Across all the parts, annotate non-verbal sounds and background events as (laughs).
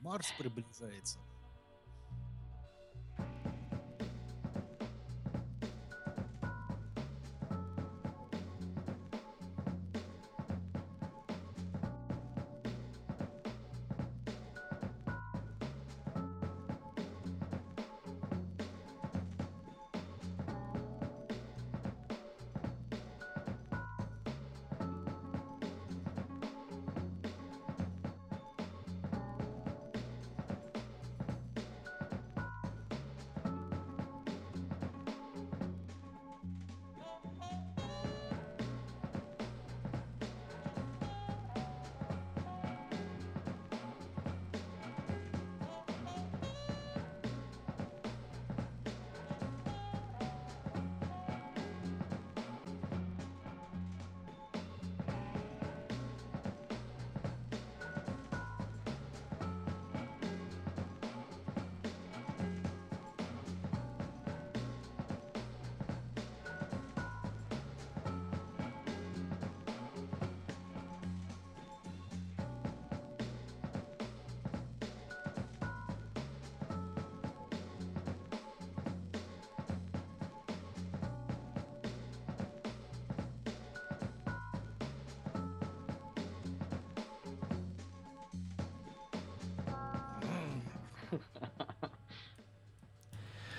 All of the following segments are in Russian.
Марс приближается.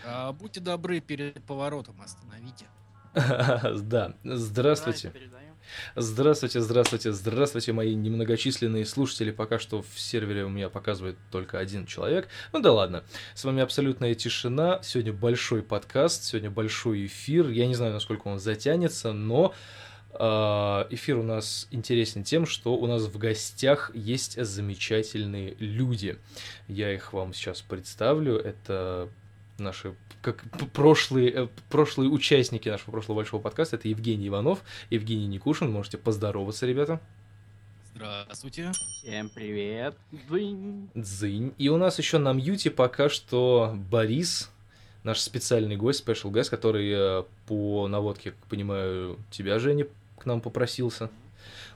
А, будьте добры, перед поворотом остановите. (laughs) Да, здравствуйте. Здравствуйте, здравствуйте, здравствуйте, мои немногочисленные слушатели. Пока что в сервере у меня показывает только один человек. Ну да ладно. С вами абсолютная тишина. Сегодня большой подкаст, сегодня большой эфир. Я не знаю, насколько он затянется, но а, эфир у нас интересен тем, что у нас в гостях есть замечательные люди. Я их вам сейчас представлю. Это наши как прошлые, э, прошлые участники нашего прошлого большого подкаста. Это Евгений Иванов, Евгений Никушин. Можете поздороваться, ребята. Здравствуйте. Всем привет. Дзынь. Дзынь. И у нас еще на мьюте пока что Борис, наш специальный гость, спешл гость, который э, по наводке, как понимаю, тебя, Женя, к нам попросился.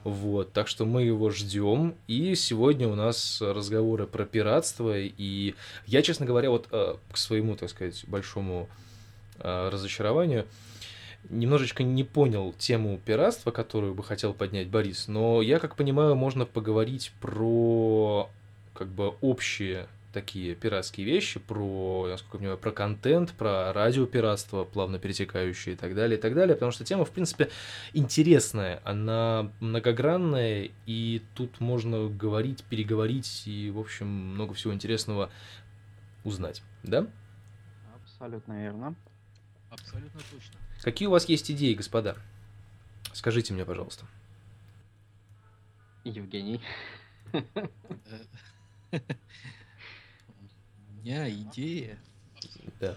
Вот, так что мы его ждем. И сегодня у нас разговоры про пиратство. И я, честно говоря, вот э, к своему, так сказать, большому э, разочарованию, немножечко не понял тему пиратства, которую бы хотел поднять Борис. Но я, как понимаю, можно поговорить про как бы общие такие пиратские вещи, про, насколько я понимаю, про контент, про радиопиратство, плавно перетекающие и так далее, и так далее, потому что тема, в принципе, интересная, она многогранная, и тут можно говорить, переговорить и, в общем, много всего интересного узнать, да? Абсолютно верно. Абсолютно точно. Какие у вас есть идеи, господа? Скажите мне, пожалуйста. Евгений. (laughs) Э, меня идея. Да.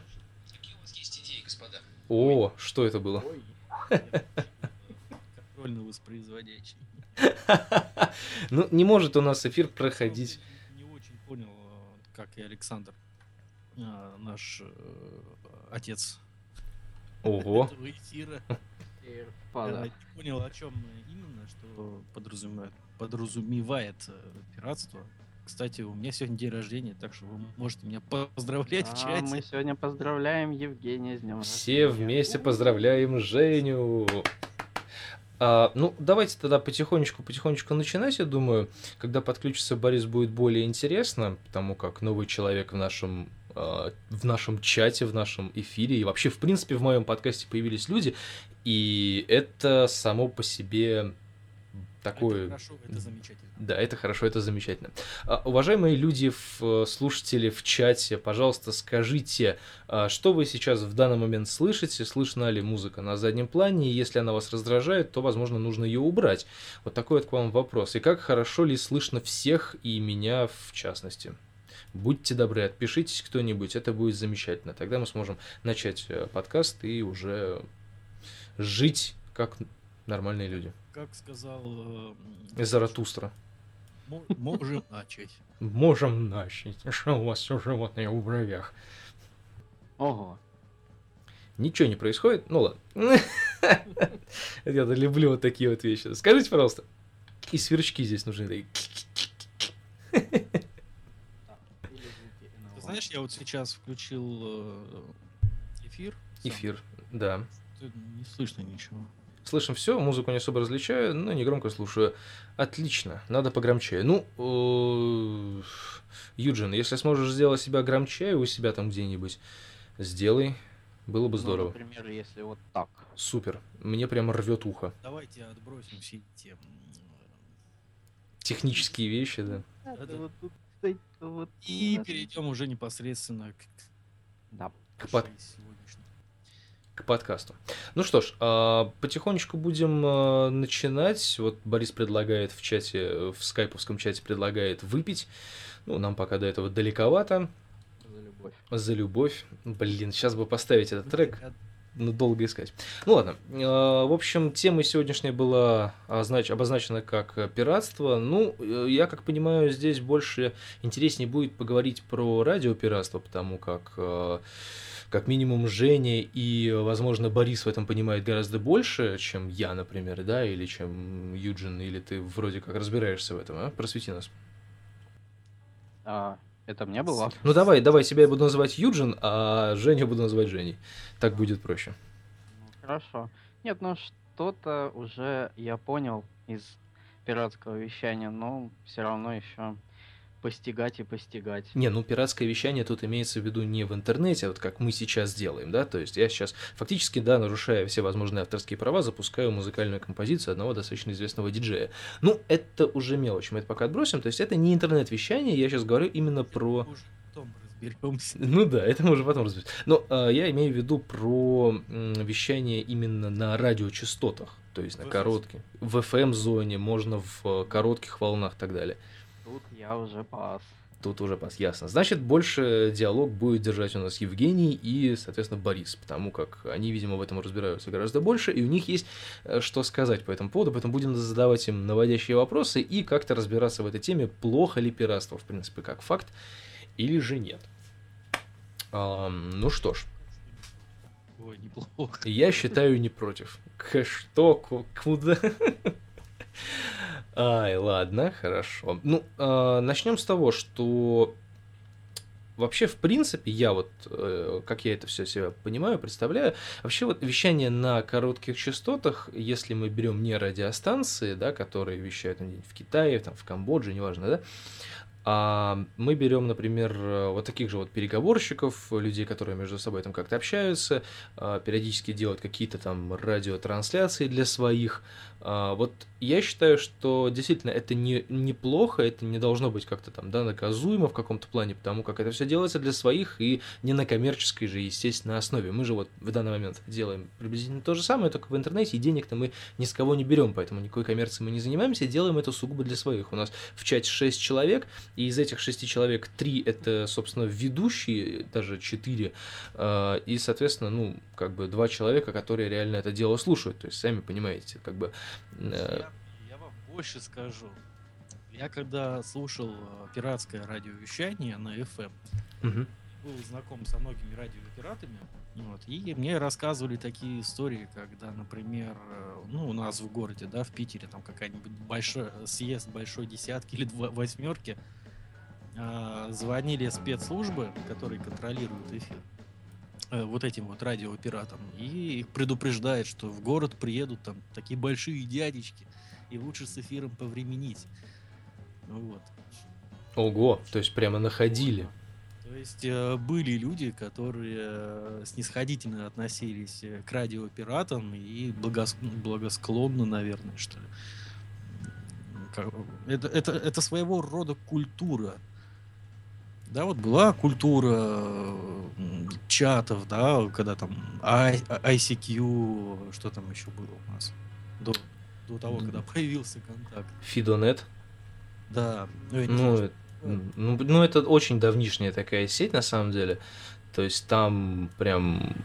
Какие у вас есть идеи, господа? О, что это было? Контрольно воспроизводящий. (laughs) Ну, не может у нас эфир проходить. Не очень понял, как и Александр, а, наш э, отец Ого. (laughs) этого эфира. Я понял, о чем именно, что подразумевает, подразумевает э, пиратство. Кстати, у меня сегодня день рождения, так что вы можете меня поздравлять в А, чате. мы сегодня поздравляем Евгения с днем Все вместе поздравляем Женю. А, ну, давайте тогда потихонечку, потихонечку начинать, я думаю. Когда подключится Борис, будет более интересно, потому как новый человек в нашем а, в нашем чате, в нашем эфире и вообще, в принципе, в моем подкасте появились люди, и это само по себе такое... Это хорошо, это замечательно. Да, это хорошо, это замечательно. А, уважаемые люди, в, слушатели в чате, пожалуйста, скажите, а, что вы сейчас в данный момент слышите, слышна ли музыка на заднем плане, и если она вас раздражает, то, возможно, нужно ее убрать. Вот такой вот к вам вопрос. И как хорошо ли слышно всех и меня в частности? Будьте добры, отпишитесь кто-нибудь, это будет замечательно. Тогда мы сможем начать э, подкаст и уже жить как нормальные люди. Как сказал... э, Заратустра. мо- Можем начать. Можем начать. Что у вас все животные в бровях? Ого. Ничего не происходит? Ну ладно. (laughs) Я люблю вот такие вот вещи. Скажите, пожалуйста, и сверчки здесь нужны. такие. знаешь, я вот сейчас включил э, эфир. Эфир, да. Не слышно ничего. Слышим все, музыку не особо различаю, но не громко слушаю. Отлично, надо погромче. Ну, э, Юджин, если сможешь сделать себя громче у себя там где-нибудь, сделай. Было бы Ну, здорово. например, если вот так. Супер. Мне прямо рвет ухо. Давайте отбросим все эти Технические вещи, да. Вот тут вот и перейдем уже непосредственно к, Да. К, под- нашей сегодняшней. К подкасту. Ну что ж, а, потихонечку будем а, начинать. Вот Борис предлагает в чате, в скайповском чате предлагает выпить. Ну, нам пока до этого далековато. За любовь. За любовь. Блин, сейчас бы поставить этот трек. Ну, долго искать. Ну ладно. Э, В общем, тема сегодняшняя была означ- обозначена как пиратство. Ну, э, я как понимаю, здесь больше интереснее будет поговорить про радиопиратство, потому как как минимум Женя и, возможно, Борис в этом понимает гораздо больше, чем я, например, да, или чем Юджин, или ты вроде как разбираешься в этом, а? Просвети нас. А, это мне было? Ну давай, давай, себя я буду называть Юджин, а Женю буду называть Женей. Так будет проще. Хорошо. Нет, ну что-то уже я понял из пиратского вещания, но все равно еще постигать и постигать. Не, ну пиратское вещание тут имеется в виду не в интернете, а вот как мы сейчас делаем, да, то есть я сейчас фактически, да, нарушая все возможные авторские права, запускаю музыкальную композицию одного достаточно известного диджея. Ну, это уже мелочь, мы это пока отбросим, то есть это не интернет-вещание, я сейчас говорю именно про... Уже потом разберемся. (laughs) Ну да, это мы уже потом разберем. Но э, я имею в виду про м, вещание именно на радиочастотах, то есть на коротких. В FM-зоне, можно в э, коротких волнах и так далее. Тут я уже пас. Тут уже пас, ясно. Значит, больше диалог будет держать у нас Евгений и, соответственно, Борис, потому как они, видимо, в этом разбираются гораздо больше, и у них есть э, что сказать по этому поводу, поэтому будем задавать им наводящие вопросы и как-то разбираться в этой теме, плохо ли пиратство, в принципе, как факт, или же нет. Ам, ну что ж, Ой, неплохо. я считаю не против. К что, ку- куда? (laughs) Ай, ладно, хорошо. Ну, начнем с того, что вообще, в принципе, я вот, э, как я это все себя понимаю, представляю, вообще вот вещание на коротких частотах, если мы берем не радиостанции, да, которые вещают там, в Китае, там, в Камбодже, неважно, да, а мы берем, например, э, вот таких же вот переговорщиков, людей, которые между собой там как-то общаются, а, периодически делают какие-то там радиотрансляции для своих. А, Вот я считаю, что действительно это не, неплохо, это не должно быть как-то там, да, наказуемо в каком-то плане, потому как это все делается для своих и не на коммерческой же, естественно, основе. Мы же вот в данный момент делаем приблизительно то же самое, только в интернете, и денег-то мы ни с кого не берем, поэтому никакой коммерцией мы не занимаемся, делаем это сугубо для своих. У нас в чате 6 человек, и из этих шести человек три это, собственно, ведущие, даже четыре, а, и, соответственно, ну, как бы два человека, которые реально это дело слушают, то есть, сами понимаете, как бы... э, Я, я вам больше скажу. Я когда слушал э, пиратское радиовещание на FM, мгм. был знаком со многими радиопиратами, вот, и мне рассказывали такие истории, когда, например, э, ну, у нас в городе, да, в Питере, там какая-нибудь большой съезд большой десятки или два- восьмерки, а, звонили спецслужбы, которые контролируют эфир, вот этим вот радиопиратам, и их предупреждает, что в город приедут там такие большие дядечки, и лучше с эфиром повременить. Ну Вот. Ого, то есть прямо находили. То есть э, были люди, которые э, снисходительно относились э, к радиопиратам и благос- благосклонно, наверное, что ли. Это, это, это своего рода культура. Да, вот была культура э, чатов, да, когда там I- ICQ, что там еще было у нас до, до того, когда появился контакт. Фидонет. Да, ну, Ну, знаю, э, ну, ну, это очень давнишняя такая сеть, на самом деле. То есть там прям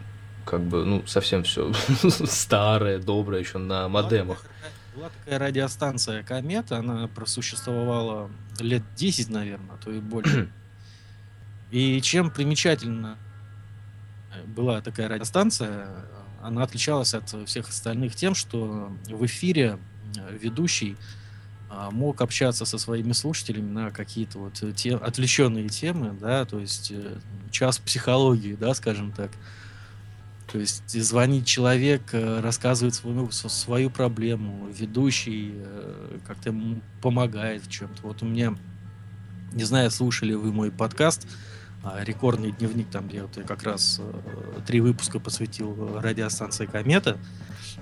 как бы, ну, совсем все (laughs) старое, доброе, еще на модемах. Была такая радиостанция Комета, она просуществовала лет 10, наверное, а то и больше. (clears throat) И чем примечательна э, была такая радиостанция, она отличалась от всех остальных тем, что в эфире э, ведущий а, мог общаться со своими слушателями на какие-то вот э, те, отвлеченные темы, да, то есть э, час психологии, да, скажем так. То есть звонит человек, э, рассказывает свою, свою проблему, ведущий как-то ему помогает в чем-то. Вот у меня, не знаю, слушали вы мой подкаст «Рекордный дневник», там где вот я как раз три выпуска посвятил радиостанции «Комета»,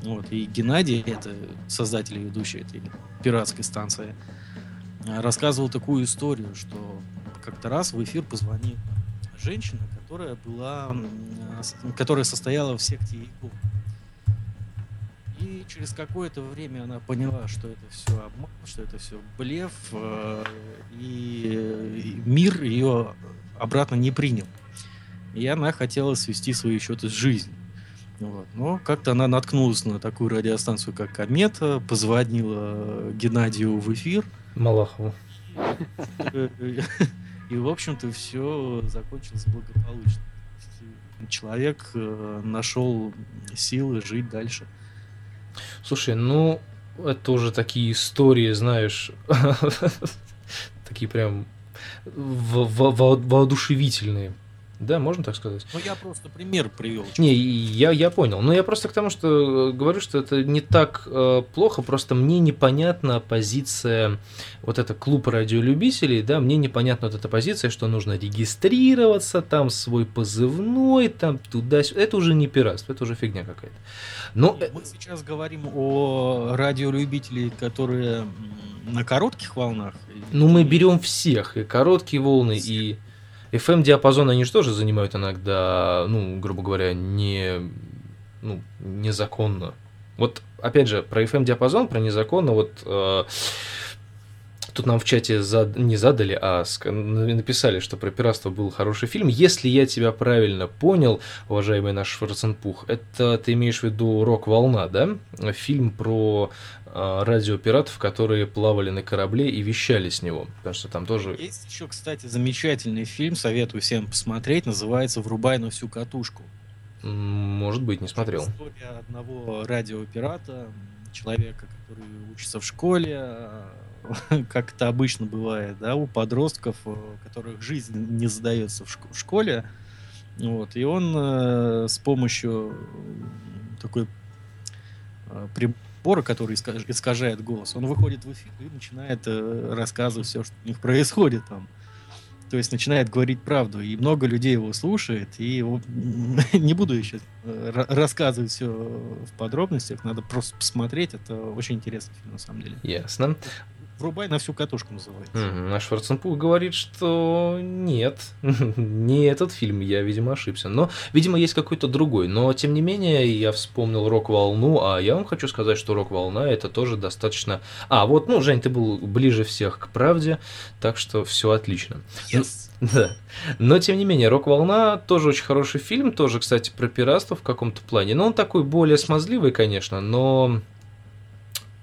вот, и Геннадий, это создатель и ведущий этой пиратской станции, рассказывал такую историю, что как-то раз в эфир позвонила женщина, которая была, которая состояла в секте Иегу. И через какое-то время она поняла, что это все обман, что это все блеф, э, и мир ее обратно не принял. И она хотела свести свои счеты с жизнью. Вот. Но как-то она наткнулась на такую радиостанцию, как Комета, позвонила Геннадию в эфир. Малахову. И, в общем-то, все закончилось благополучно. Человек э, нашел силы жить дальше. Слушай, ну, это уже такие истории, знаешь, (laughs) такие прям воодушевительные. Да, можно так сказать. Ну, я просто пример привел. Не, я, я понял. Но я просто к тому, что э, говорю, что это не так э, плохо, просто мне непонятна позиция, вот это клуб радиолюбителей, да, мне непонятна вот эта позиция, что нужно регистрироваться, там свой позывной, там туда Это уже не пиратство, это уже фигня какая-то. Но... Мы сейчас говорим о радиолюбителей, которые на коротких волнах. Ну, мы берем всех, и короткие волны, всех. и FM-диапазон они же тоже занимают иногда, ну, грубо говоря, не, ну, незаконно. Вот, опять же, про FM-диапазон, про незаконно, вот э, тут нам в чате зад... не задали, а написали, что про пиратство был хороший фильм. Если я тебя правильно понял, уважаемый наш Шварценпух, это ты имеешь в виду «Рок-волна», да? Фильм про э, радиопиратов, которые плавали на корабле и вещали с него. Потому что там тоже... Есть еще, кстати, замечательный фильм, советую всем посмотреть, называется «Врубай на всю катушку». Может быть, не смотрел. История одного радиопирата, человека, который учится в школе, (laughs) как это обычно бывает, да, у подростков, у э, которых жизнь не задается в, шк- в школе. Вот, и он э, с помощью такой э, прибора, который искаж, искажает голос, он выходит в эфир и начинает рассказывать все, что у них (laughs) происходит там. То есть начинает говорить правду, и много людей его слушает, и его... (laughs) не буду еще рассказывать все в подробностях, надо просто посмотреть, это очень интересный фильм на самом деле. Ясно. Врубай на всю катушку называется. Mm-hmm. А Шварценпух говорит, что нет, (laughs) не этот фильм, я, видимо, ошибся. Но, видимо, есть какой-то другой. Но, тем не менее, я вспомнил «Рок-волну», а я вам хочу сказать, что «Рок-волна» — это тоже достаточно... А, вот, ну, Жень, ты был ближе всех к правде, так что все отлично. Yes. (laughs) Да. Но, тем не менее, «Рок-волна» тоже очень хороший фильм, тоже, кстати, про пиратство в каком-то плане. Но он такой более смазливый, конечно, но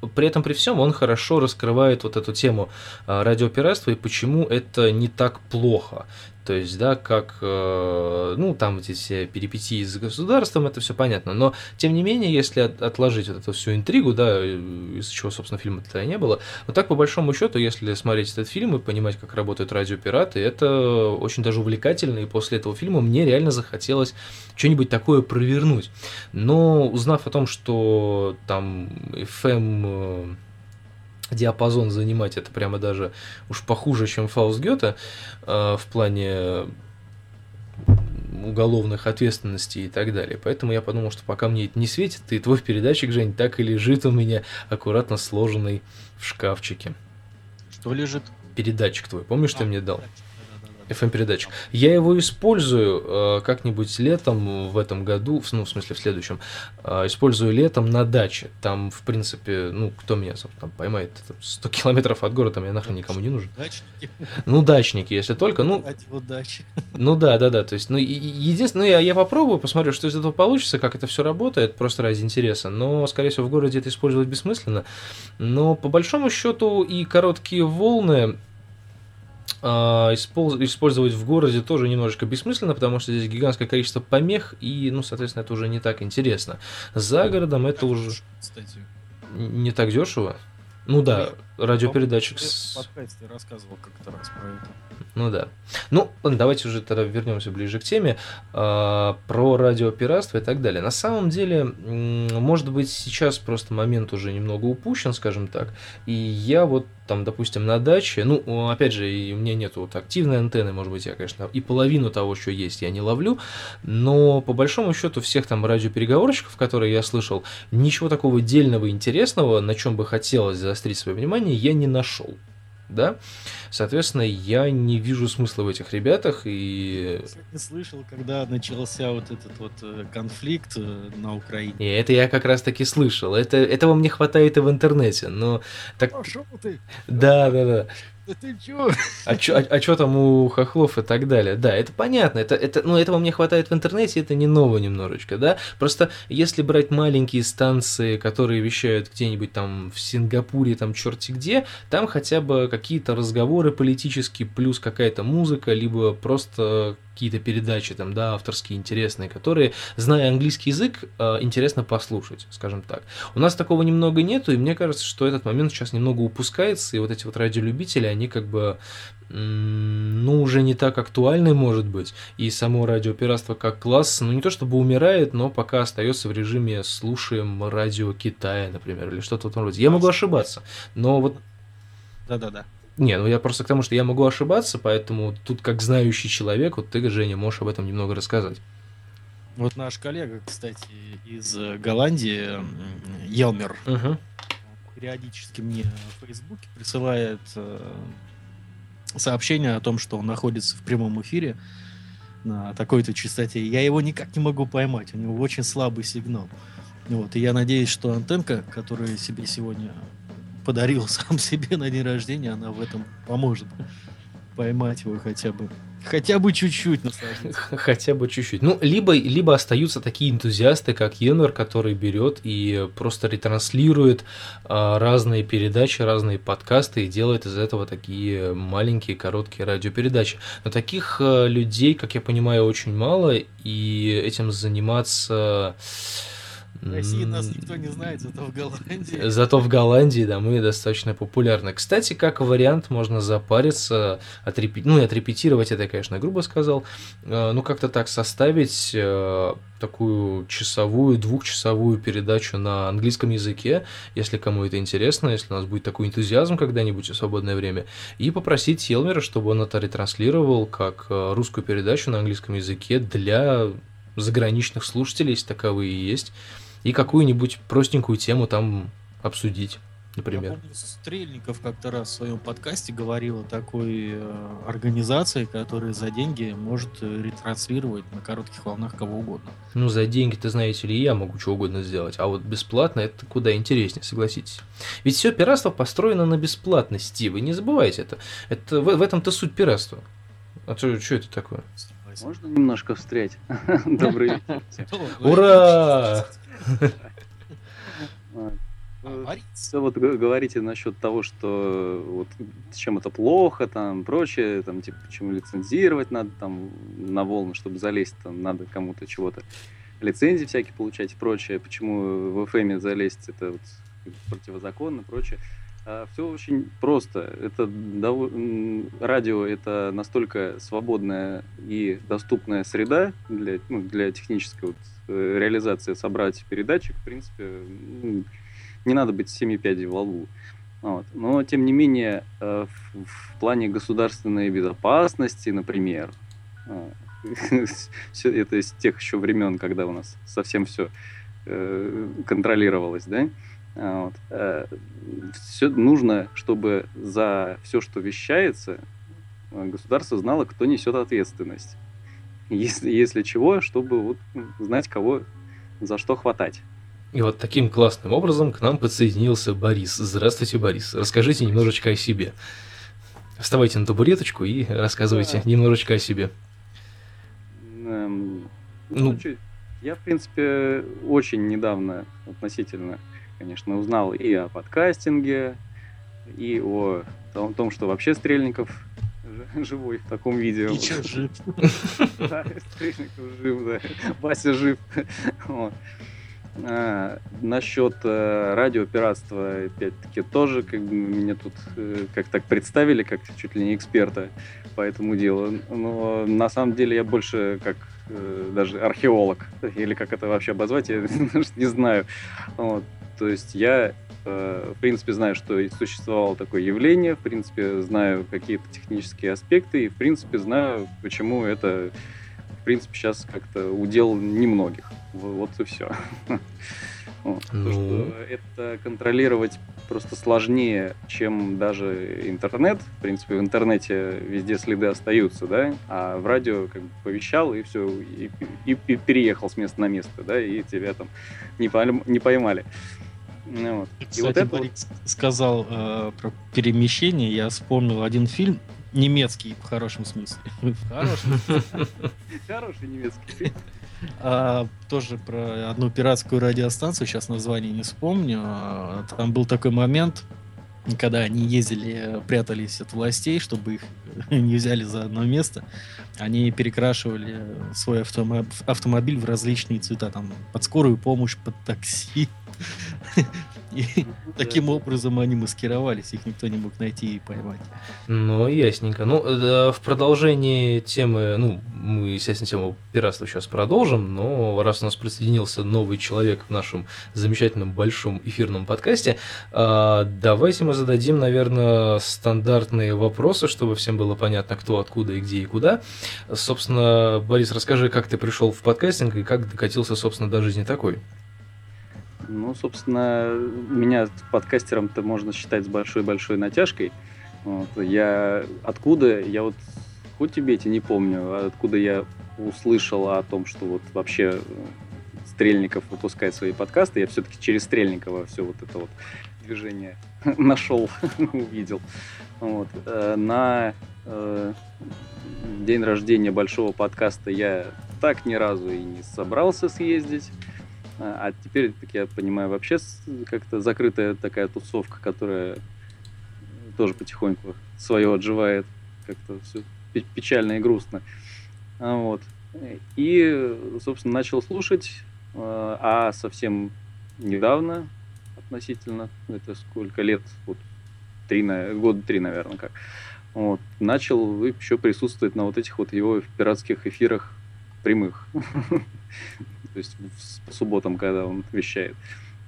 при этом при всем он хорошо раскрывает вот эту тему а, радиопиратства и почему это не так плохо. То есть, да, как, э, ну, там эти все перипетии с государством, это все понятно. Но, тем не менее, если отложить вот эту всю интригу, да, из-за чего, собственно, фильма-то и не было, вот так, по большому счету, если смотреть этот фильм и понимать, как работают радиопираты, это очень даже увлекательно, и после этого фильма мне реально захотелось что-нибудь такое провернуть. Но, узнав о том, что там FM диапазон занимать, это прямо даже уж похуже, чем Фауст Гёте э, в плане уголовных ответственностей и так далее. Поэтому я подумал, что пока мне это не светит, и твой передатчик, Жень, так и лежит у меня аккуратно сложенный в шкафчике. Что лежит? Передатчик твой, помнишь, а, ты мне дал? Передатчик. FM-передатчик. Я его использую э, как-нибудь летом в этом году, ну, в смысле, в следующем, э, использую летом на даче. Там, в принципе, ну, кто меня там поймает, 100 километров от города, мне нахрен никому не нужен. Дачники. Ну, дачники, если только, ну... Ну, да, да, да, то есть, ну, единственное, ну, я, я попробую, посмотрю, что из этого получится, как это все работает, просто ради интереса, но, скорее всего, в городе это использовать бессмысленно. Но, по большому счету, и короткие волны, использовать в городе тоже немножечко бессмысленно, потому что здесь гигантское количество помех, и, ну, соответственно, это уже не так интересно. За городом это уже... Кстати. Не так дешево? Ну да. Радиопередатчик с... В подкасте рассказывал как-то раз про это. Ну да. Ну, давайте уже тогда вернемся ближе к теме а, про радиопиратство и так далее. На самом деле, может быть, сейчас просто момент уже немного упущен, скажем так. И я вот там, допустим, на даче, ну, опять же, и у меня нету вот активной антенны, может быть, я, конечно, и половину того, что есть, я не ловлю, но по большому счету всех там радиопереговорщиков, которые я слышал, ничего такого дельного интересного, на чем бы хотелось заострить свое внимание, я не нашел. Да, соответственно, я не вижу смысла в этих ребятах и Я слышал, когда начался вот этот вот э, конфликт э, на Украине. И это я как раз таки слышал. Это, этого мне хватает и в интернете. Но так. Пошел ты! Да, да, да. Да ты чё? А чё, а, а чё там у хохлов и так далее? Да, это понятно. Это, это, ну, этого мне хватает в интернете, это не ново немножечко, да? Просто если брать маленькие станции, которые вещают где-нибудь там в Сингапуре, там черти где, там хотя бы какие-то разговоры политические, плюс какая-то музыка, либо просто какие-то передачи там, да, авторские, интересные, которые, зная английский язык, э, интересно послушать, скажем так. У нас такого немного нету, и мне кажется, что этот момент сейчас немного упускается, и вот эти вот радиолюбители, они как бы, ну, уже не так актуальны, может быть, и само радиопиратство как класс, ну, не то чтобы умирает, но пока остается в режиме слушаем радио Китая, например, или что-то в этом роде. Я могу ошибаться, но вот Да-да-да. Не, ну я просто к тому, что я могу ошибаться, поэтому тут как знающий человек, вот ты, Женя, можешь об этом немного рассказать. Вот наш коллега, кстати, из э, Голландии, Елмер, Угу. периодически мне в Фейсбуке присылает э, сообщение о том, что он находится в прямом эфире на такой-то частоте. Я его никак не могу поймать, у него очень слабый сигнал. Вот, и я надеюсь, что антенка, которую себе сегодня подарил (laughs) сам себе на день рождения, она в этом поможет поймать его хотя бы. Хотя бы чуть-чуть. Хотя бы чуть-чуть. Ну, либо, либо остаются такие энтузиасты, как Йеннер, который берет и просто ретранслирует а, разные передачи, разные подкасты и делает из этого такие маленькие, короткие радиопередачи. Но таких а, людей, как я понимаю, очень мало, и этим заниматься... В России нас никто не знает, зато в Голландии. Зато в Голландии, да, мы достаточно популярны. Кстати, как вариант, можно запариться, отрепи... ну, и отрепетировать, это конечно, грубо сказал, э, ну, как-то так составить э, такую часовую, двухчасовую передачу на английском языке, если кому это интересно, если у нас будет такой энтузиазм когда-нибудь в свободное время, и попросить Елмера, чтобы он это ретранслировал как э, русскую передачу на английском языке для заграничных слушателей, если таковые и есть, и какую-нибудь простенькую тему там обсудить, Я например. помню, Стрельников как-то раз в своем подкасте говорил о такой э, организации, которая за деньги может э, ретранслировать на коротких волнах кого угодно. Ну, за деньги-то, знаете ли, я могу что угодно сделать, а вот бесплатно это куда интереснее, согласитесь. Ведь все пиратство построено на бесплатности, вы не забывайте это. это в, в этом-то суть пиратства. А что, что это такое? Можно немножко встрять? (laughs) Добрый вечер. Ура! А, А, Все вот говорите насчет того, что вот чем это плохо, там прочее, там типа почему лицензировать надо там на волны, чтобы залезть, там надо кому-то чего-то лицензии всякие получать и прочее, почему в FM залезть это вот противозаконно, прочее. Все очень просто. Это радио это настолько свободная и доступная среда для, ну, для технической вот, э, реализации собрать передатчик. В принципе, не надо быть семи пядей во лбу. Вот. Но, тем не менее, э, в, в плане государственной безопасности, например, э, (laughs) это из тех еще времен, когда у нас совсем все контролировалось, да, а, вот, все нужно, чтобы за все, что вещается, э, государство знало, кто несет ответственность. Если, если чего, чтобы вот, знать, кого за что хватать. И вот таким классным образом к нам подсоединился Борис. Здравствуйте, Борис. Расскажите немножечко о себе. Вставайте на табуреточку и рассказывайте Да. немножечко о себе. Эм, Ну- ну, я, в принципе, очень недавно относительно, конечно, узнал и о подкастинге, и о том, том, что вообще Стрельников живой в таком виде. и жив? (laughs) Да, Стрельников жив, да. Вася жив. Вот. А, насчет э, радиопиратства, опять-таки, тоже как бы меня тут э, как так представили, как чуть ли не эксперта по этому делу. Но на самом деле я больше как э, даже археолог, или как это вообще обозвать, я (laughs) не знаю. Вот. То есть я, э, в принципе, знаю, что существовало такое явление, в принципе, знаю какие-то технические аспекты, и, в принципе, знаю, почему это в принципе, сейчас как-то удел немногих. Вот и все. (laughs) Ну... То, что это контролировать просто сложнее, чем даже интернет. В принципе, в интернете везде следы остаются, да, а в радио как бы повещал и все, и, и, и переехал с места на место, да, и тебя там не, пойм, не поймали. Ну, вот. Кстати, и вот это Борис вот... сказал э, про перемещение, я вспомнил один фильм, немецкий в хорошем смысле. (laughs) (laughs) Хороший немецкий фильм. А, тоже про одну пиратскую радиостанцию, сейчас название не вспомню. А, там был такой момент, когда они ездили, прятались от властей, чтобы их (laughs) не взяли за одно место, они перекрашивали свой автомобиль в различные цвета, там, под скорую помощь, под такси. (laughs) И (laughs) таким образом они маскировались, их никто не мог найти и поймать. Ну, ясненько. Ну, э, в продолжении темы, ну, мы, естественно, тему пиратства сейчас продолжим, но раз у нас присоединился новый человек в нашем замечательном большом эфирном подкасте, а, давайте мы зададим, наверное, стандартные вопросы, чтобы всем было понятно, кто, откуда и где и куда. Собственно, Борис, расскажи, как ты пришел в подкастинг и как докатился, собственно, до жизни такой. Ну, собственно, меня подкастером-то можно считать с большой-большой натяжкой. Вот. Я откуда, я вот хоть тебе эти не помню, а откуда я услышал о том, что вот вообще Стрельников выпускает свои подкасты, я все-таки через Стрельникова все вот это вот движение (laughs) нашел, (laughs) увидел. Вот. Э, на э, день рождения большого подкаста я так ни разу и не собрался съездить. А, теперь, так я понимаю, вообще как-то закрытая такая тусовка, которая тоже потихоньку свое отживает. Как-то все печально и грустно. А, вот. И, собственно, начал слушать, а, а совсем недавно, относительно, это сколько лет, вот, три, года три, наверное, как, вот, начал еще присутствовать на вот этих вот его пиратских эфирах прямых. (laughs) то есть по субботам, когда он вещает.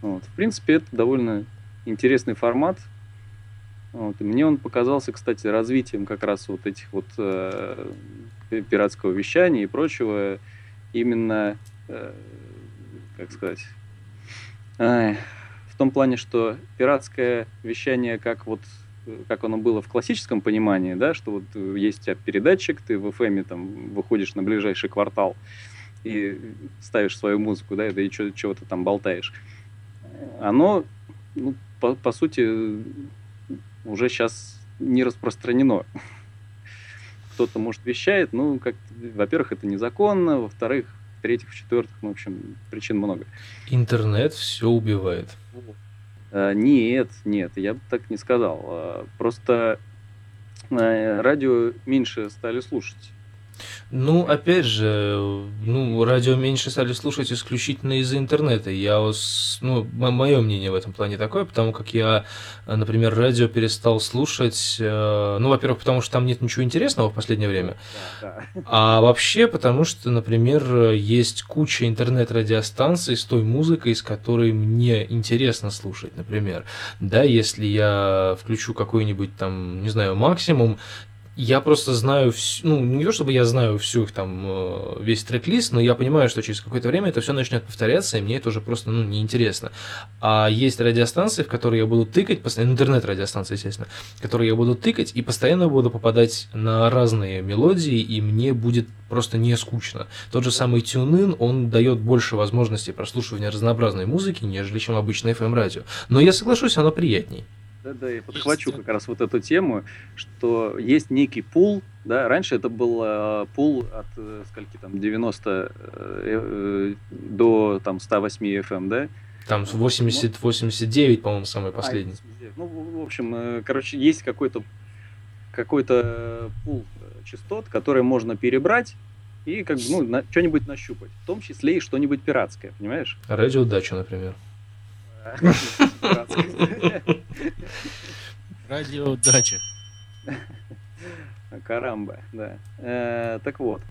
Вот. В принципе, это довольно интересный формат. Вот. И мне он показался, кстати, развитием как раз вот этих вот э, пиратского вещания и прочего. Именно, э, как сказать, э, в том плане, что пиратское вещание, как вот как оно было в классическом понимании, да, что вот есть у тебя передатчик, ты в FM там выходишь на ближайший квартал, и ставишь свою музыку, да, и чего-то там болтаешь. Оно, ну, по, по сути, уже сейчас не распространено. Кто-то, может, вещает, ну, как, во-первых, это незаконно, во-вторых, в-третьих, в-четвертых, ну, в общем, причин много. Интернет все убивает. А, нет, нет, я бы так не сказал. А, просто а, радио меньше стали слушать. Ну, опять же, ну, радио меньше стали слушать исключительно из-за интернета. Я, ну, мое мнение в этом плане такое, потому как я, например, радио перестал слушать, э, ну, во-первых, потому что там нет ничего интересного в последнее время, а вообще потому что, например, есть куча интернет-радиостанций с той музыкой, с которой мне интересно слушать, например. Да, если я включу какой-нибудь там, не знаю, максимум, я просто знаю, всю, ну, не то чтобы я знаю всю их там, э, весь трек-лист, но я понимаю, что через какое-то время это все начнет повторяться, и мне это уже просто, ну, неинтересно. А есть радиостанции, в которые я буду тыкать, постоянно, интернет-радиостанции, естественно, в которые я буду тыкать и постоянно буду попадать на разные мелодии, и мне будет просто не скучно. Тот же самый TuneIn, он дает больше возможностей прослушивания разнообразной музыки, нежели чем обычное FM-радио. Но я соглашусь, оно приятней. Да, я подхвачу как раз вот эту тему, что есть некий пул, да, раньше это был э, пул от э, скольки там 90 э, э, до там 108 FM, да? Там 80, 89, по-моему, самый а, последний. А, ну, в общем, э, короче, есть какой-то какой-то пул частот, который можно перебрать и как бы, ну, на, что-нибудь нащупать. В том числе и что-нибудь пиратское, понимаешь? Радиодача, например. (laughs) Радиодача. Карамба, да. Э, так вот.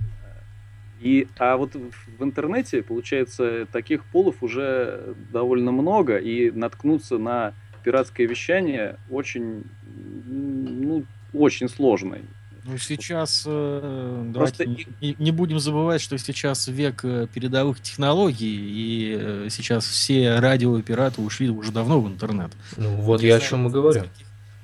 И, а вот в интернете, получается, таких полов уже довольно много, и наткнуться на пиратское вещание очень, ну, очень сложно. Ну, сейчас э, Просто... давайте не, не будем забывать, что сейчас век э, передовых технологий, и э, сейчас все радиооператоры ушли уже давно в интернет. Ну, вот я о чем и говорю.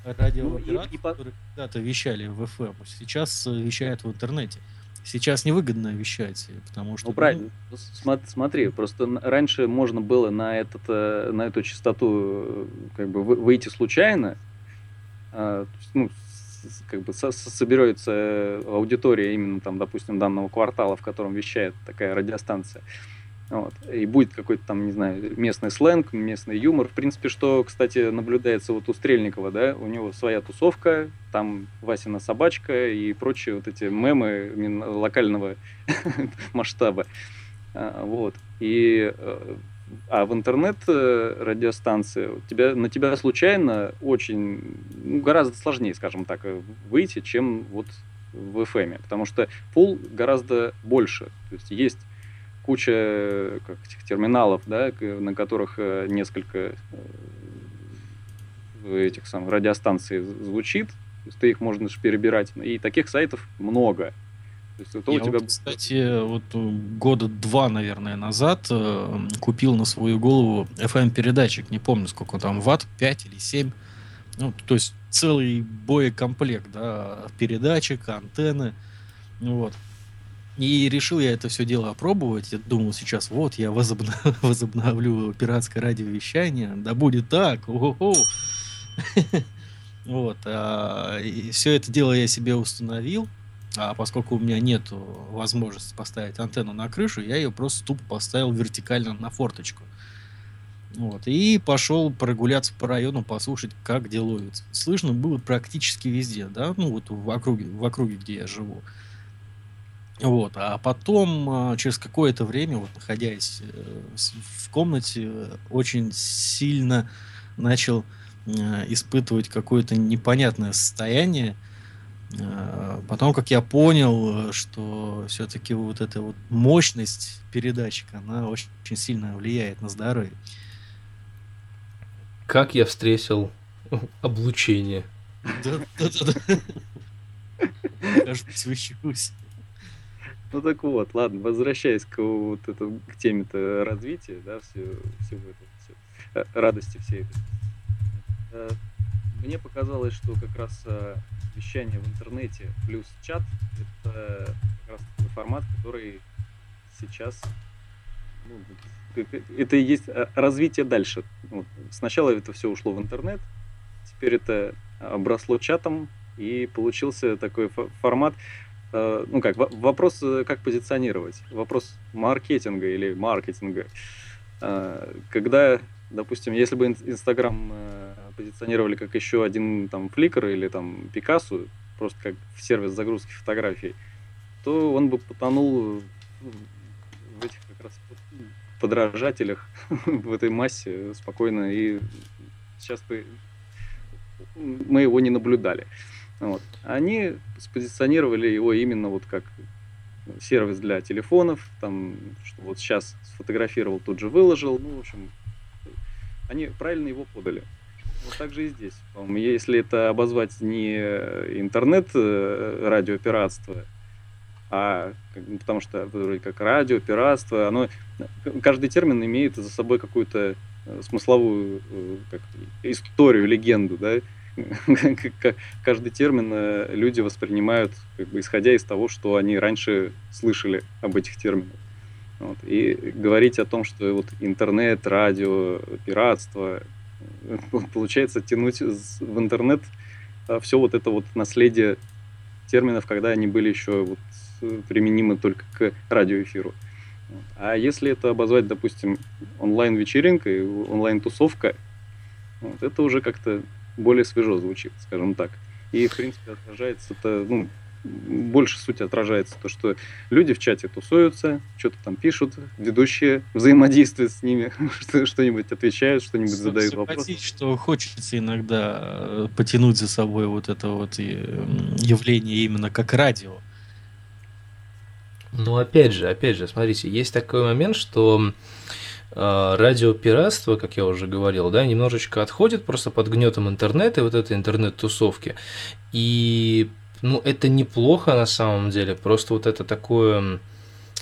Радиооператоры, ну, и, которые когда-то вещали в FM, сейчас вещают в интернете. Сейчас невыгодно вещать, потому что... Ну, правильно. Ну, смотри, просто раньше можно было на, этот, на эту частоту как бы выйти случайно, а, ну, как бы собирается аудитория именно там, допустим, данного квартала, в котором вещает такая радиостанция. Вот. И будет какой-то там, не знаю, местный сленг, местный юмор. В принципе, что, кстати, наблюдается вот у Стрельникова, да, у него своя тусовка, там Васина собачка и прочие вот эти мемы локального (laughs) масштаба. А, вот. И э, а в интернет-радиостанции э, тебя, на тебя случайно очень, ну, гораздо сложнее, скажем так, э, выйти, чем вот в FM, потому что пул гораздо больше. То есть есть куча как, этих терминалов, да, на которых э, несколько этих самых радиостанций звучит, то есть ты их можешь перебирать, и таких сайтов много. То есть, это Я у тебя... вот, кстати, вот э, года два, наверное, назад э, купил на свою голову FM-передатчик, не помню, сколько там, ватт, 5 или 7. Ну, то есть целый боекомплект, да, передатчик, антенны, вот. И решил я это все дело опробовать. Я думал сейчас, вот, я возобнов... (laughs) возобновлю пиратское радиовещание, да будет так, о-хо-хо. (laughs) Вот. А, и все это дело я себе установил. А поскольку у меня нет возможности поставить антенну на крышу, я ее просто тупо поставил вертикально на форточку. Вот. И пошел прогуляться по району, послушать, как где ловится. Слышно было практически везде, да, ну вот в округе, в округе, где я живу. Вот. А потом, а, через какое-то время, вот находясь э, в комнате, очень сильно начал э, испытывать какое-то непонятное состояние, Э, потом, как я понял, что все-таки вот эта вот мощность передатчика, она очень, очень сильно влияет на здоровье. Как я встретил облучение. Да, да, да. Кажется, Ну так вот, ладно, возвращаясь к вот этому, к теме-то развития, да, все, всего этого, все, э, радости всей этой. Э, мне показалось, что как раз вещание в интернете плюс чат — это как раз такой формат, который сейчас ну, это и есть э, развитие дальше. Вот. Сначала это все ушло в интернет, теперь это обросло чатом, и получился такой формат. Э, ну как, вопрос, э, как позиционировать, вопрос маркетинга или маркетинга. Когда, допустим, если бы Инстаграм позиционировали как еще один там Flickr или там Picasso, просто как сервис загрузки фотографий, то он бы потонул в этих как раз подражателях (laughs) в этой массе спокойно, и сейчас бы мы его не наблюдали. Вот. Они спозиционировали его именно вот как сервис для телефонов, там, что вот сейчас сфотографировал, тут же выложил, ну, в общем, они правильно его подали. Вот так же и здесь. Если это обозвать не интернет-радиопиратство, э, а ну, потому что вроде как радио, пиратство, оно, каждый термин имеет за собой какую-то э, смысловую э, как, историю, легенду, да, (laughs) каждый термин люди воспринимают, как бы, исходя из того, что они раньше слышали об этих терминах. Вот. И говорить о том, что вот интернет, радио, пиратство, (laughs) получается тянуть в интернет а, все вот это вот наследие терминов, когда они были еще вот применимы только к радиоэфиру. А если это обозвать, допустим, онлайн-вечеринкой, онлайн-тусовка, вот, это уже как-то более свежо звучит, скажем так. И, в принципе, отражается это, ну, больше суть отражается. То, что люди в чате тусуются, что-то там пишут, ведущие взаимодействуют с ними, (laughs) что-нибудь отвечают, что-нибудь задают вопросы. что хочется иногда э, потянуть за собой вот это вот явление именно как радио. Ну, опять же, опять же, смотрите, есть такой момент, что э, радиопиратство, как я уже говорил, да, немножечко отходит просто под гнетом интернета и вот этой интернет-тусовки. И ну, это неплохо на самом деле, просто вот это такое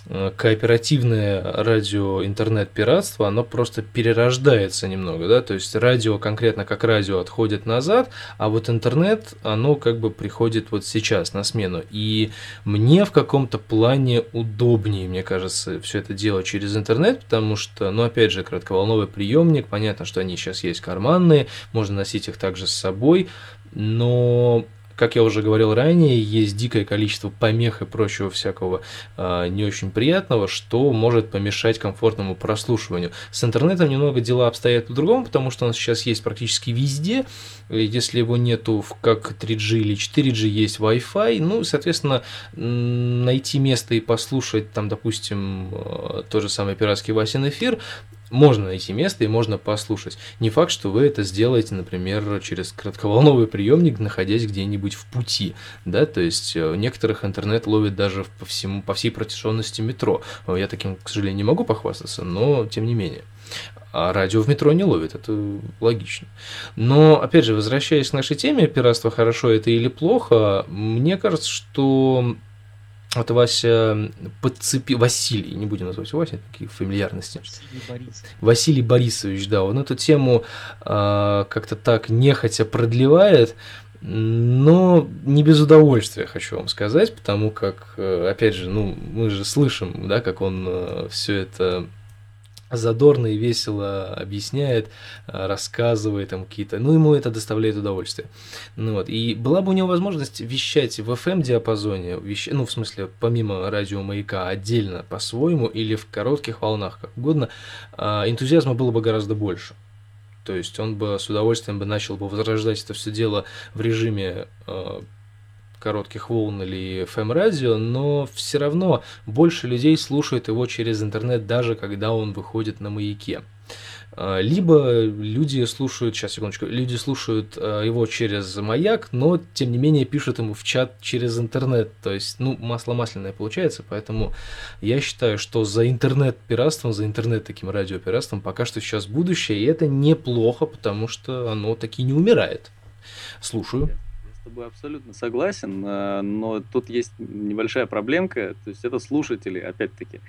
Э, кооперативное радио-интернет-пиратство, оно просто перерождается немного, да, то есть радио конкретно как радио отходит назад, а вот интернет, оно как бы приходит вот сейчас на смену. И мне в каком-то плане удобнее, мне кажется, все это делать через интернет, потому что, ну, опять же, кратковолновый приемник, понятно, что они сейчас есть карманные, можно носить их также с собой, но как я уже говорил ранее, есть дикое количество помех и прочего всякого э, не очень приятного, что может помешать комфортному прослушиванию. С интернетом немного дела обстоят по-другому, потому что он сейчас есть практически везде. Если его нету как 3G или 4G, есть Wi-Fi. Ну, соответственно, найти место и послушать там, допустим, э, тот же самый пиратский Васин эфир можно найти место и можно послушать. Не факт, что вы это сделаете, например, через кратковолновый приемник, находясь где-нибудь в пути, да, то есть э, некоторых интернет ловит даже по, всему, по всей протяженности метро. Э, я таким, к сожалению, не могу похвастаться, но тем не менее. А радио в метро не ловит, это логично. Но, опять же, возвращаясь к нашей теме, пиратство хорошо это или плохо, мне кажется, что вот Вася подцепил, Василий, не будем называть Вася, такие фамильярности. Василий Борисович. Василий Борисович, да, он эту тему э, как-то так нехотя продлевает, но не без удовольствия, хочу вам сказать, потому как, э, опять же, ну, мы же слышим, да, как он э, все это задорно и весело объясняет, э, рассказывает там какие-то, ну, ему это доставляет удовольствие. Ну, вот. И была бы у него возможность вещать в FM-диапазоне, вещ... ну, в смысле, помимо радио «Маяка», отдельно, по-своему, или в коротких волнах, как угодно, а, энтузиазма было бы гораздо больше. То есть он бы с удовольствием бы начал бы возрождать это все дело в режиме э, коротких волн или FM-радио, но все равно больше людей слушают его через интернет, даже когда он выходит на маяке. А, либо люди слушают, сейчас, секундочку, люди слушают а, его через маяк, но, тем не менее, пишут ему в чат через интернет. То есть, ну, масло масляное получается, поэтому я считаю, что за интернет-пиратством, за интернет таким радиопиратством пока что сейчас будущее, и это неплохо, потому что оно таки не умирает. Слушаю с тобой абсолютно согласен, э, но тут есть небольшая проблемка, то есть это слушатели, опять-таки.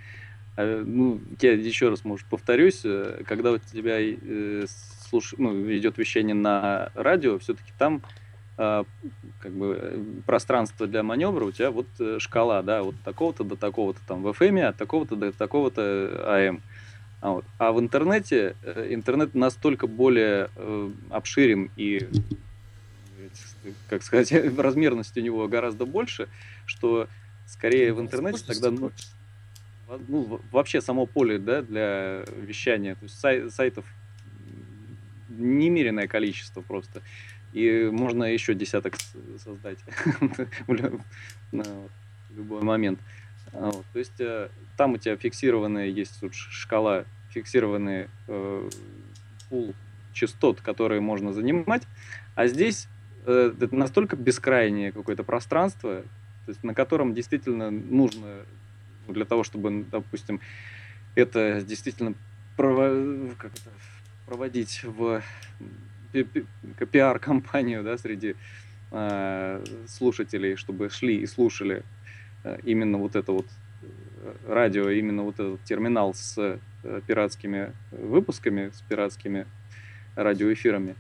А, ну, я еще раз, может, повторюсь, э, когда у тебя э, слуш... ну, идет вещание на радио, все-таки там как бы пространство для маневра у тебя вот шкала, да, вот такого-то до такого-то там в FM, от такого-то до такого-то АМ. А, вот. а в интернете интернет настолько более обширен и как сказать, (laughs) размерность у него гораздо больше, что скорее в интернете тогда ну, ну, вообще само поле да, для вещания, то есть сай, сайтов немеренное количество просто. И можно еще десяток создать (laughs) в любой момент. А вот. То есть э, там у тебя фиксированная есть тут шкала, фиксированный э, пул частот, которые можно занимать, а здесь это настолько бескрайнее какое-то пространство, то есть на котором действительно нужно для того, чтобы, допустим, это действительно прово- как это, проводить в пиар-компанию да, среди э, слушателей, чтобы шли и слушали э, именно вот это вот э, радио, именно вот этот терминал с э, пиратскими выпусками, с пиратскими радиоэфирами,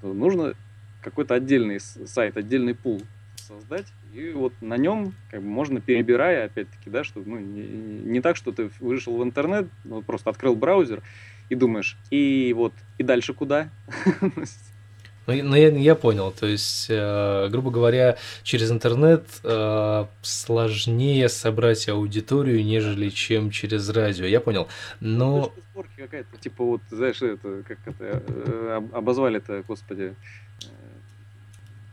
то нужно какой-то отдельный сайт, отдельный пул создать, и вот на нем как бы можно перебирая, опять-таки, да, что ну, не, не так, что ты вышел в интернет, ну, просто открыл браузер и думаешь, и вот, и дальше куда? (laughs) Ну, ну я, я понял, то есть, э, грубо говоря, через интернет э, сложнее собрать аудиторию, нежели чем через радио. Я понял, но... Ну, какая-то, типа вот, знаешь, это, как это, э, обозвали это, господи,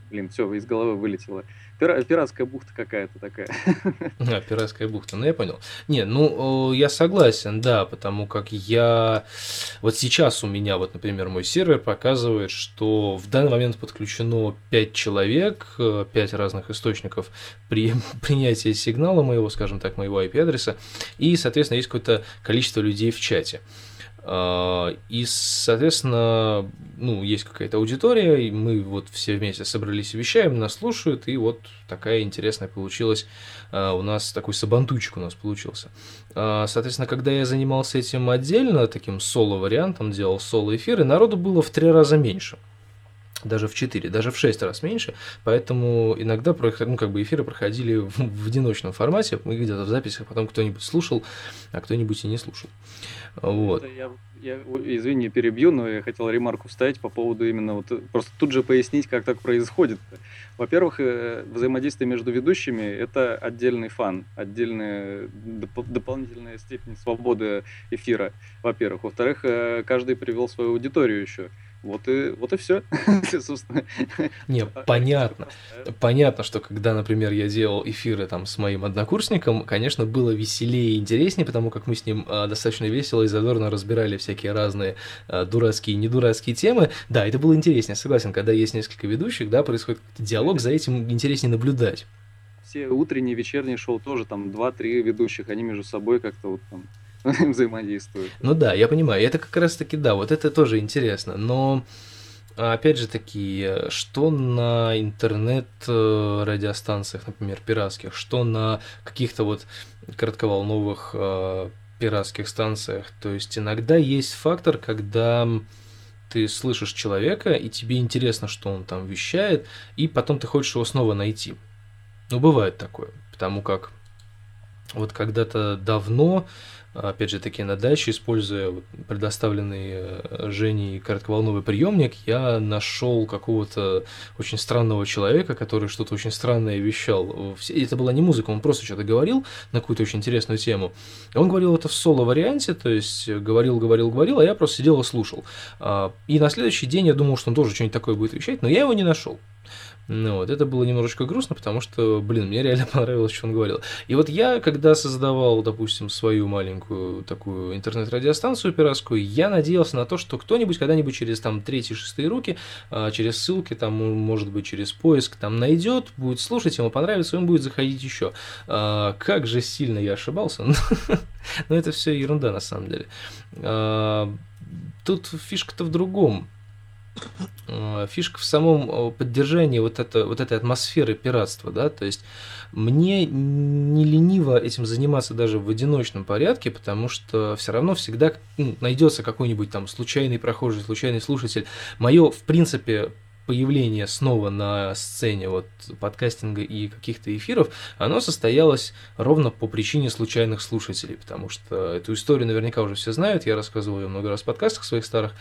блин, все, из головы вылетело. Пира- пиратская бухта какая-то такая. (laughs) А, пиратская бухта, ну я понял. Не, ну я согласен, да, потому как я... Вот сейчас у меня, вот, например, мой сервер показывает, что в данный момент подключено 5 человек, 5 разных источников при (laughs) принятии сигнала моего, скажем так, моего IP-адреса, и, соответственно, есть какое-то количество людей в чате. А, и, соответственно, ну, есть какая-то аудитория, и мы вот все вместе собрались и вещаем, нас слушают, и вот такая интересная получилась а, у нас, такой сабантуйчик у нас получился. А, соответственно, когда я занимался этим отдельно, таким соло-вариантом, делал соло-эфиры, народу было в три раза меньше даже в 4, даже в 6 раз меньше, поэтому иногда ну, как бы эфиры проходили в, одиночном формате, мы где-то в записях потом кто-нибудь слушал, а кто-нибудь и не слушал. Вот. я, извини, перебью, но я хотел ремарку вставить по поводу именно вот просто тут же пояснить, как так происходит. Во-первых, э, взаимодействие между ведущими – это отдельный фан, отдельная доп- дополнительная степень свободы эфира, во-первых. Во-вторых, э, каждый привел свою аудиторию еще. Вот и, вот и все, (laughs) собственно. Не, понятно. Понятно, что когда, например, я делал эфиры там с моим однокурсником, конечно, было веселее и интереснее, потому как мы с ним э, достаточно весело и задорно разбирали всякие разные э, дурацкие и недурацкие темы. Да, это было интереснее, согласен, когда есть несколько ведущих, да, происходит диалог, за этим интереснее наблюдать. Все утренние, вечерние шоу тоже там два-три ведущих, они между собой как-то вот там (laughs) взаимодействуют. Ну да, я понимаю. Это как раз таки, да, вот это тоже интересно. Но опять же таки, что на интернет-радиостанциях, например, пиратских, что на каких-то вот коротковолновых э, пиратских станциях. То есть иногда есть фактор, когда ты слышишь человека, и тебе интересно, что он там вещает, и потом ты хочешь его снова найти. Ну, бывает такое, потому как вот когда-то давно опять же таки на даче, используя предоставленный э, Женей коротковолновый приемник, я нашел какого-то очень странного человека, который что-то очень странное вещал. Это была не музыка, он просто что-то говорил на какую-то очень интересную тему. Он говорил это в соло-варианте, то есть говорил, говорил, говорил, а я просто сидел и слушал. А, и на следующий день я думал, что он тоже что-нибудь такое будет вещать, но я его не нашел. Ну вот, это было немножечко грустно, потому что, блин, мне реально (laughs) понравилось, что он говорил. И вот я, когда создавал, допустим, свою маленькую такую интернет-радиостанцию пиратскую, я надеялся на то, что кто-нибудь когда-нибудь через там третьи, шестые руки, а, через ссылки, там, может быть, через поиск там найдет, будет слушать, ему понравится, он будет заходить еще. А, как же сильно я ошибался. (laughs) Но это все ерунда на самом деле. А, тут фишка-то в другом. Э, фишка в самом э, поддержании вот, это, вот этой атмосферы пиратства, да, то есть мне не лениво этим заниматься даже в одиночном порядке, потому что все равно всегда ну, найдется какой-нибудь там случайный прохожий, случайный слушатель. Мое, в принципе, появление снова на сцене вот подкастинга и каких-то эфиров, оно состоялось ровно по причине случайных слушателей, потому что эту историю наверняка уже все знают, я рассказывал ее много раз в подкастах своих старых.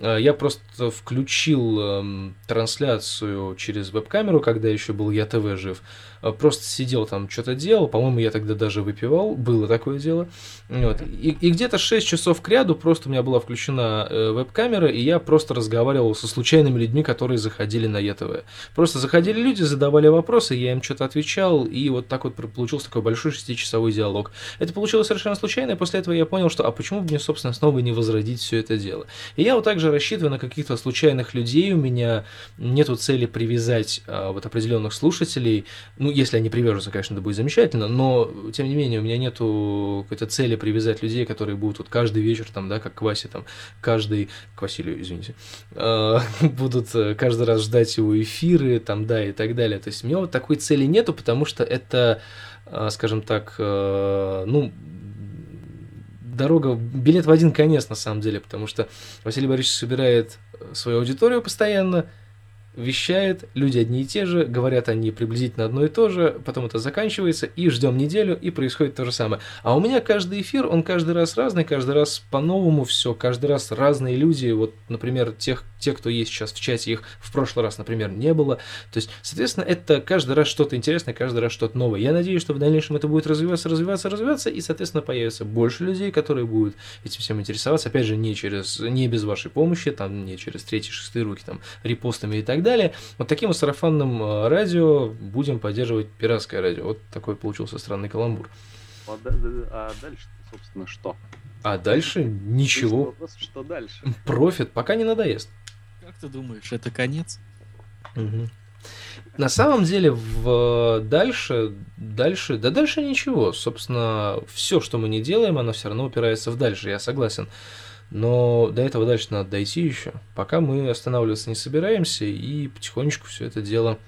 Э, я просто включил эм, трансляцию через веб-камеру, когда еще был Я ТВ жив. Э, просто сидел там, что-то делал. По-моему, я тогда даже выпивал. Было такое дело. Вот. И, и где-то 6 часов к ряду просто у меня была включена э, веб-камера, и я просто разговаривал со случайными людьми, которые заходили на ЕТВ. Просто заходили люди, задавали вопросы, я им что-то отвечал, и вот так вот получился такой большой шестичасовой диалог. Это получилось совершенно случайно, и после этого я понял, что а почему бы мне, собственно, снова не возродить все это дело. И я вот также рассчитываю на каких-то случайных людей, у меня нету цели привязать а, вот определенных слушателей, ну, если они привяжутся, конечно, это будет замечательно, но, тем не менее, у меня нету какой-то цели привязать людей, которые будут вот каждый вечер, там, да, как к Васе, там, каждый, к Василию, извините, э, (laughs) будут э, каждый раз ждать его эфиры, там, да, и так далее. То есть у меня вот такой цели нету, потому что это, э, скажем так, ну, дорога, билет в один конец, на самом деле, потому что Василий Борисович собирает свою аудиторию постоянно, вещает, люди одни и те же, говорят они приблизительно одно и то же, потом это заканчивается, и ждем неделю, и происходит то же самое. А у меня каждый эфир, он каждый раз разный, каждый раз по-новому все, каждый раз разные люди, вот, например, тех, те, кто есть сейчас в чате, их в прошлый раз, например, не было. То есть, соответственно, это каждый раз что-то интересное, каждый раз что-то новое. Я надеюсь, что в дальнейшем это будет развиваться, развиваться, развиваться, и, соответственно, появится больше людей, которые будут этим всем интересоваться. Опять же, не через, не без вашей помощи, там, не через третьи, шестые руки, там, репостами и так далее. Вот таким вот сарафанным э, радио будем поддерживать пиратское радио. Вот такой получился странный каламбур. А, а дальше, собственно, что? А дальше ничего. Вопрос, что дальше? Профит, пока не надоест. Как ты думаешь, это конец? Угу. На самом деле, в дальше, дальше, да дальше ничего. Собственно, все, что мы не делаем, оно все равно упирается в дальше, я согласен. Но до этого дальше надо дойти еще. Пока мы останавливаться не собираемся и потихонечку все это дело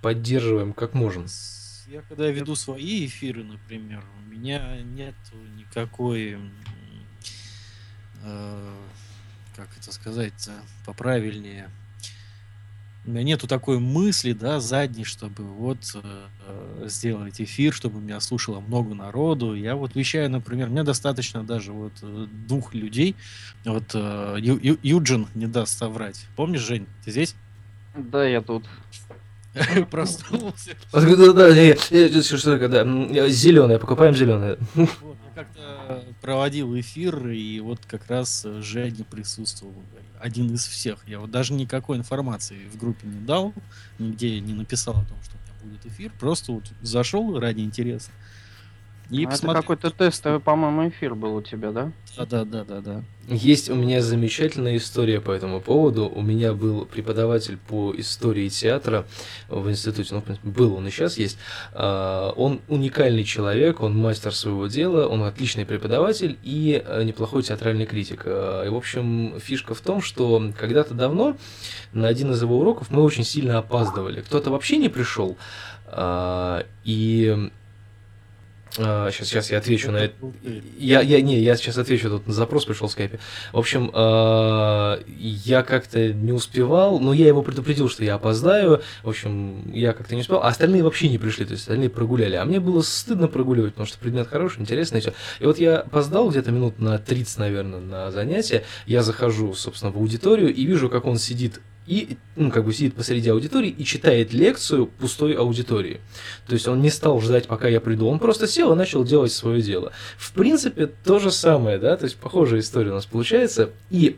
поддерживаем как можем. Я когда веду свои эфиры, например, у меня нет никакой, э, как это сказать, поправильнее, у меня нету такой мысли, да, задней, чтобы вот э, сделать эфир, чтобы меня слушало много народу. Я вот вещаю, например, мне достаточно даже вот э, двух людей. Вот э, Ю, Юджин не даст соврать. Помнишь, Жень, ты здесь? Да, я тут. (laughs) Проснулся. Да, что такое, да. Зеленое, покупаем зеленое. (laughs) Как-то проводил эфир, и вот как раз Женя присутствовал один из всех. Я вот даже никакой информации в группе не дал, нигде не написал о том, что у меня будет эфир. Просто вот зашел ради интереса. И а посмотрел... Это какой-то тестовый, по-моему, эфир был у тебя, да? Да, да, да, да, да. Есть у меня замечательная история по этому поводу. У меня был преподаватель по истории театра в институте, ну, был он и сейчас есть. А, он уникальный человек, он мастер своего дела, он отличный преподаватель и э, неплохой театральный критик. А, и, в общем, фишка в том, что когда-то давно на один из его уроков мы очень сильно опаздывали. Кто-то вообще не пришел, а, и Сейчас, сейчас я отвечу на это. Я, я, не, я сейчас отвечу, тут запрос пришел в скайпе. В общем, uh, я как-то не успевал, но я его предупредил, что я опоздаю. В общем, я как-то не успел, а остальные вообще не пришли, то есть остальные прогуляли. А мне было стыдно прогуливать, потому что предмет хороший, интересный, и все. И вот я опоздал где-то минут на 30, наверное, на занятие. Я захожу, собственно, в аудиторию и вижу, как он сидит и, ну, как бы сидит посреди аудитории и читает лекцию пустой аудитории. То есть он не стал ждать, пока я приду, он просто сел и начал делать свое дело. В принципе, то же самое, да, то есть похожая история у нас получается. И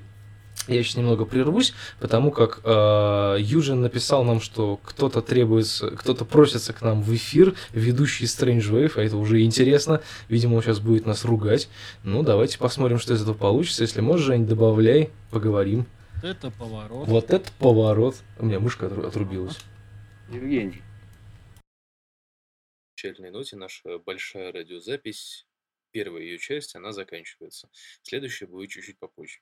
я сейчас немного прервусь, потому как э, Юджин написал нам, что кто-то требуется, кто-то просится к нам в эфир, ведущий Strange Wave, а это уже интересно. Видимо, он сейчас будет нас ругать. Ну, давайте посмотрим, что из этого получится. Если можешь, Жень, добавляй, поговорим это поворот. Вот это поворот. У меня мышка отрубилась. Евгений. В печальной ноте наша большая радиозапись, первая ее часть, она заканчивается. Следующая будет чуть-чуть попозже.